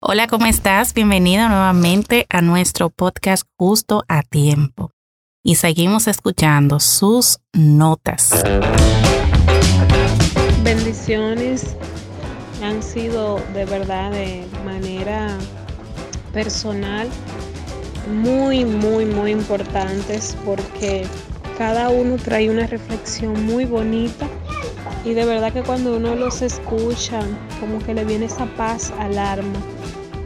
Hola, ¿cómo estás? Bienvenido nuevamente a nuestro podcast Justo a Tiempo. Y seguimos escuchando sus notas. Bendiciones han sido de verdad de manera personal muy, muy, muy importantes porque cada uno trae una reflexión muy bonita y de verdad que cuando uno los escucha, como que le viene esa paz al alma.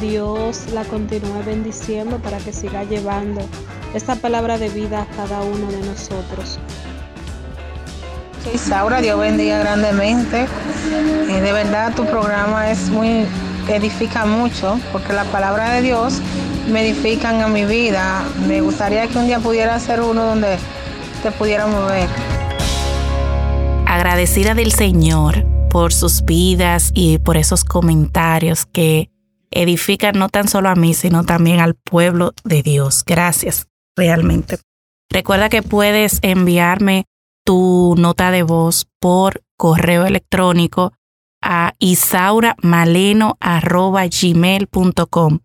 Dios la continúa bendiciendo para que siga llevando esta palabra de vida a cada uno de nosotros. Isaura, Dios bendiga grandemente. Eh, de verdad tu programa es muy, edifica mucho, porque la palabra de Dios me edifican a mi vida. Me gustaría que un día pudiera ser uno donde te pudiéramos ver. Agradecida del Señor por sus vidas y por esos comentarios que edifican no tan solo a mí, sino también al pueblo de Dios. Gracias, realmente. Recuerda que puedes enviarme tu nota de voz por correo electrónico a isauramaleno.gmail.com.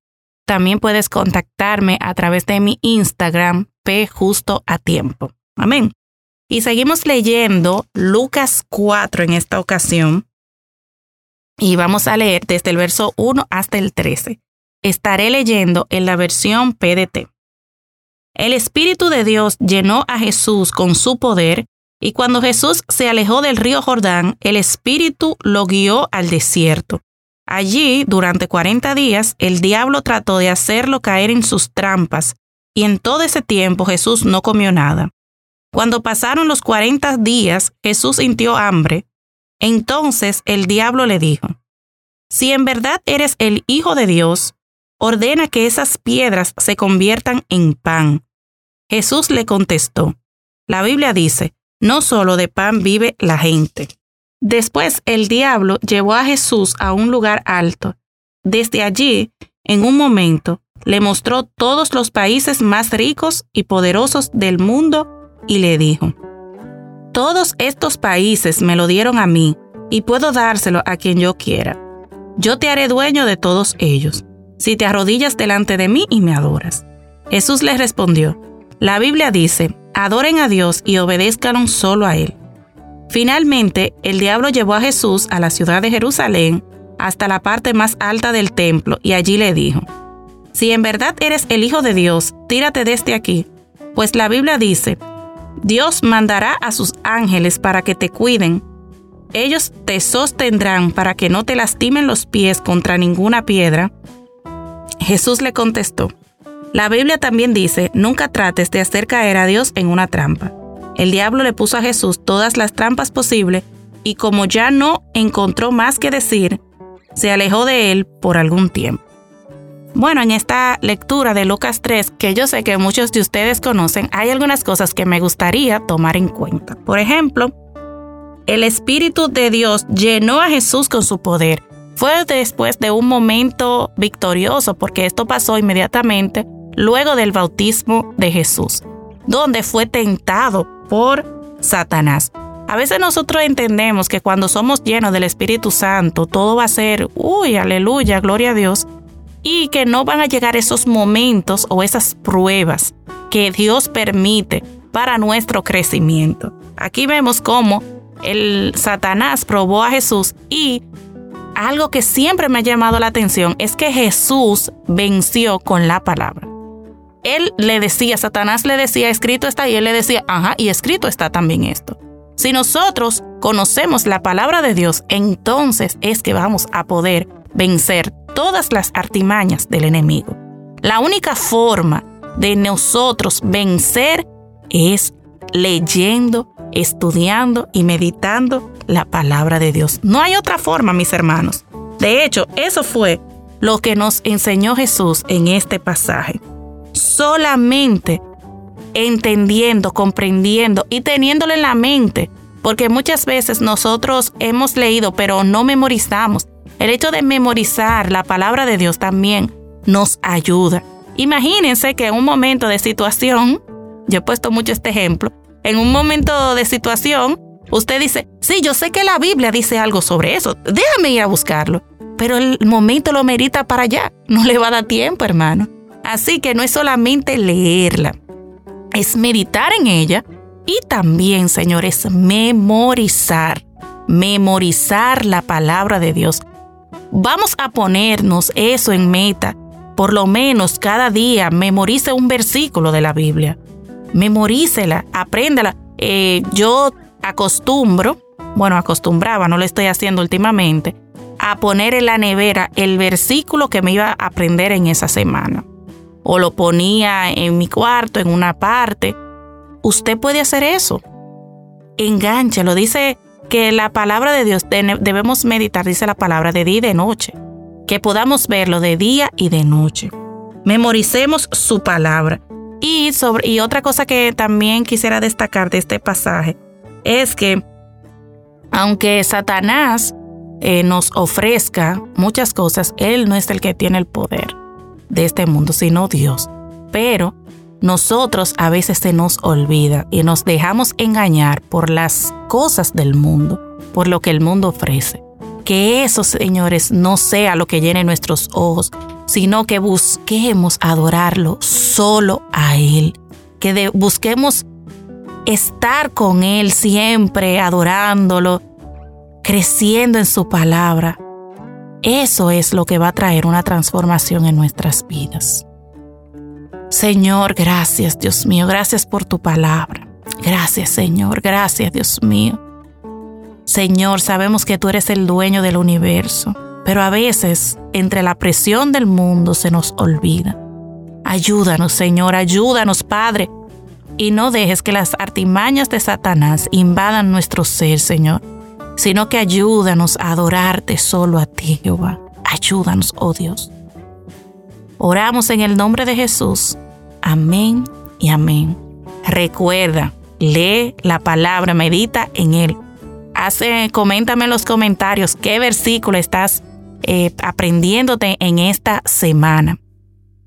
También puedes contactarme a través de mi Instagram, P a Tiempo. Amén. Y seguimos leyendo Lucas 4 en esta ocasión. Y vamos a leer desde el verso 1 hasta el 13. Estaré leyendo en la versión PDT. El Espíritu de Dios llenó a Jesús con su poder y cuando Jesús se alejó del río Jordán, el Espíritu lo guió al desierto. Allí, durante cuarenta días, el diablo trató de hacerlo caer en sus trampas, y en todo ese tiempo Jesús no comió nada. Cuando pasaron los cuarenta días, Jesús sintió hambre. Entonces el diablo le dijo, Si en verdad eres el Hijo de Dios, ordena que esas piedras se conviertan en pan. Jesús le contestó, la Biblia dice, no solo de pan vive la gente. Después el diablo llevó a Jesús a un lugar alto. Desde allí, en un momento, le mostró todos los países más ricos y poderosos del mundo y le dijo, Todos estos países me lo dieron a mí y puedo dárselo a quien yo quiera. Yo te haré dueño de todos ellos, si te arrodillas delante de mí y me adoras. Jesús le respondió, La Biblia dice, adoren a Dios y obedezcan solo a Él. Finalmente, el diablo llevó a Jesús a la ciudad de Jerusalén hasta la parte más alta del templo y allí le dijo, Si en verdad eres el Hijo de Dios, tírate desde aquí, pues la Biblia dice, Dios mandará a sus ángeles para que te cuiden. Ellos te sostendrán para que no te lastimen los pies contra ninguna piedra. Jesús le contestó, la Biblia también dice, nunca trates de hacer caer a Dios en una trampa. El diablo le puso a Jesús todas las trampas posibles y como ya no encontró más que decir, se alejó de él por algún tiempo. Bueno, en esta lectura de Lucas 3, que yo sé que muchos de ustedes conocen, hay algunas cosas que me gustaría tomar en cuenta. Por ejemplo, el Espíritu de Dios llenó a Jesús con su poder. Fue después de un momento victorioso, porque esto pasó inmediatamente luego del bautismo de Jesús, donde fue tentado por Satanás. A veces nosotros entendemos que cuando somos llenos del Espíritu Santo, todo va a ser, uy, aleluya, gloria a Dios, y que no van a llegar esos momentos o esas pruebas que Dios permite para nuestro crecimiento. Aquí vemos cómo el Satanás probó a Jesús y algo que siempre me ha llamado la atención es que Jesús venció con la palabra. Él le decía, Satanás le decía, escrito está, y él le decía, ajá, y escrito está también esto. Si nosotros conocemos la palabra de Dios, entonces es que vamos a poder vencer todas las artimañas del enemigo. La única forma de nosotros vencer es leyendo, estudiando y meditando la palabra de Dios. No hay otra forma, mis hermanos. De hecho, eso fue lo que nos enseñó Jesús en este pasaje. solamente entendiendo, comprendiendo y teniéndolo en la mente, porque muchas veces nosotros hemos leído pero no memorizamos. El hecho de memorizar la palabra de Dios también nos ayuda. Imagínense que en un momento de situación, yo he puesto mucho este ejemplo, en un momento de situación, usted dice, sí, yo sé que la Biblia dice algo sobre eso, déjame ir a buscarlo, pero el momento lo merita para allá, no le va a dar tiempo, hermano. Así que no es solamente leerla, es meditar en ella y también, señores, memorizar, memorizar la palabra de Dios. Vamos a ponernos eso en meta. Por lo menos cada día memorice un versículo de la Biblia. Memorícela, apréndala. Eh, yo acostumbro, bueno, acostumbraba, no lo estoy haciendo últimamente, a poner en la nevera el versículo que me iba a aprender en esa semana o lo ponía en mi cuarto, en una parte. Usted puede hacer eso. Engánchelo. Dice que la palabra de Dios debemos meditar, dice la palabra, de día y de noche. Que podamos verlo de día y de noche. Memoricemos su palabra. Y, sobre, y otra cosa que también quisiera destacar de este pasaje es que aunque Satanás eh, nos ofrezca muchas cosas, Él no es el que tiene el poder de este mundo, sino Dios. Pero nosotros a veces se nos olvida y nos dejamos engañar por las cosas del mundo, por lo que el mundo ofrece. Que eso, señores, no sea lo que llene nuestros ojos, sino que busquemos adorarlo solo a Él. Que busquemos estar con Él siempre, adorándolo, creciendo en su palabra, eso es lo que va a traer una transformación en nuestras vidas. Señor, gracias Dios mío, gracias por tu palabra. Gracias Señor, gracias Dios mío. Señor, sabemos que tú eres el dueño del universo, pero a veces entre la presión del mundo se nos olvida. Ayúdanos Señor, ayúdanos Padre, y no dejes que las artimañas de Satanás invadan nuestro ser, Señor sino que ayúdanos a adorarte solo a ti, Jehová. Ayúdanos, oh Dios. Oramos en el nombre de Jesús. Amén y amén. Recuerda, lee la palabra, medita en él. Hace, coméntame en los comentarios qué versículo estás eh, aprendiéndote en esta semana.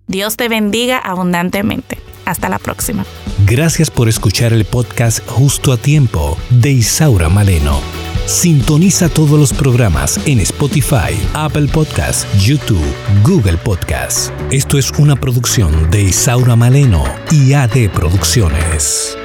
Dios te bendiga abundantemente. Hasta la próxima. Gracias por escuchar el podcast Justo a Tiempo de Isaura Maleno. Sintoniza todos los programas en Spotify, Apple Podcasts, YouTube, Google Podcasts. Esto es una producción de Isaura Maleno y AD Producciones.